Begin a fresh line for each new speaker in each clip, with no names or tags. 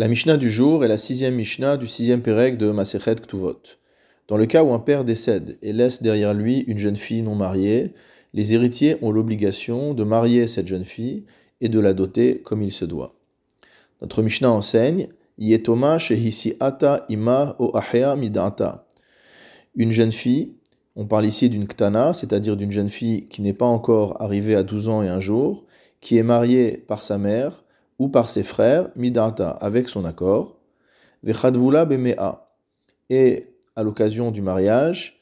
La Mishnah du jour est la sixième Mishnah du sixième Pérec de Masechet Ktuvot. Dans le cas où un père décède et laisse derrière lui une jeune fille non mariée, les héritiers ont l'obligation de marier cette jeune fille et de la doter comme il se doit. Notre Mishnah enseigne Yetoma ata ima o midata. Une jeune fille, on parle ici d'une ktana, c'est-à-dire d'une jeune fille qui n'est pas encore arrivée à 12 ans et un jour, qui est mariée par sa mère ou par ses frères, midata, avec son accord, vechadvula bemea. Et à l'occasion du mariage,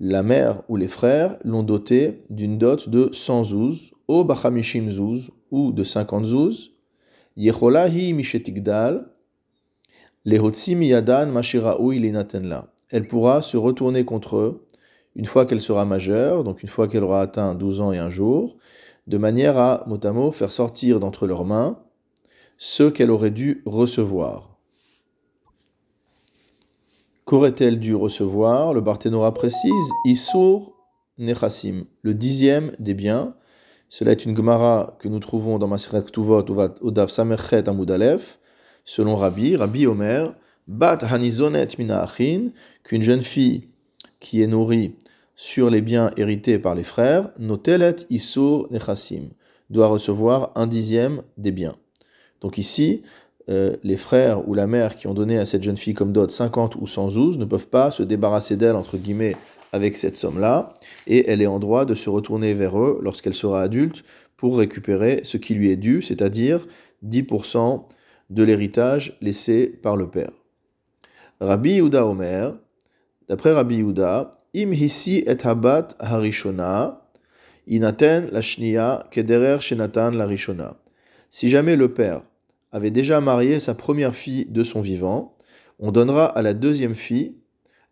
la mère ou les frères l'ont doté d'une dot de 100 zouz, au bachamishim zouz, ou de 50 zouz, yecholahi mishetigdal, lehotsi miyadan mashiraoui linatenla. Elle pourra se retourner contre eux une fois qu'elle sera majeure, donc une fois qu'elle aura atteint 12 ans et un jour, de manière à, mot faire sortir d'entre leurs mains ce qu'elle aurait dû recevoir. Qu'aurait-elle dû recevoir? Le Barthénora précise Issour Nechassim, le dixième des biens. Cela est une Gemara que nous trouvons dans Maseret Ktuvot au Samerchet Amudalef, selon Rabbi, Rabbi Omer, Bat Hanizonet Mina qu'une jeune fille qui est nourrie sur les biens hérités par les frères, Notelet Issour Nechassim, doit recevoir un dixième des biens. Donc ici, euh, les frères ou la mère qui ont donné à cette jeune fille comme dot 50 ou 100 zouz ne peuvent pas se débarrasser d'elle, entre guillemets, avec cette somme-là, et elle est en droit de se retourner vers eux lorsqu'elle sera adulte pour récupérer ce qui lui est dû, c'est-à-dire 10% de l'héritage laissé par le père. Rabbi Yehuda Omer, d'après Rabbi Yehuda, im hisi et habat harishona, inaten la shnia kederer shenatan la rishona. Si jamais le père avait déjà marié sa première fille de son vivant, on donnera à la deuxième fille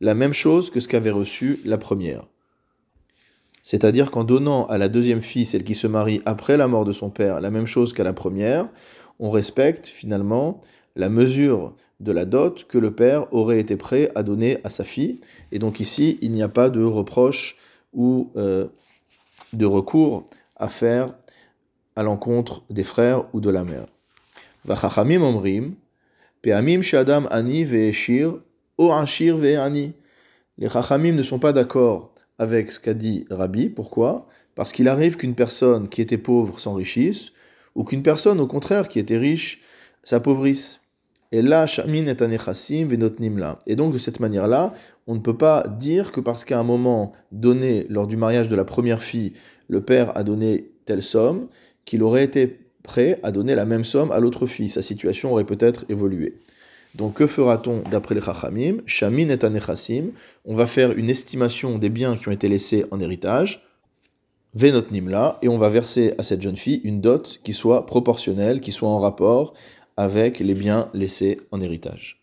la même chose que ce qu'avait reçu la première. C'est-à-dire qu'en donnant à la deuxième fille, celle qui se marie après la mort de son père, la même chose qu'à la première, on respecte finalement la mesure de la dot que le père aurait été prêt à donner à sa fille. Et donc ici, il n'y a pas de reproche ou euh, de recours à faire à l'encontre des frères ou de la mère. Les chachamim ne sont pas d'accord avec ce qu'a dit Rabbi. Pourquoi? Parce qu'il arrive qu'une personne qui était pauvre s'enrichisse, ou qu'une personne, au contraire, qui était riche, s'appauvrisse. Et là, est ve'notnim Et donc, de cette manière-là, on ne peut pas dire que parce qu'à un moment donné, lors du mariage de la première fille, le père a donné telle somme, qu'il aurait été prêt à donner la même somme à l'autre fille. Sa situation aurait peut-être évolué. Donc que fera-t-on d'après les Chachamim? Shamin et Anechassim. On va faire une estimation des biens qui ont été laissés en héritage. Venot Nimla. Et on va verser à cette jeune fille une dot qui soit proportionnelle, qui soit en rapport avec les biens laissés en héritage.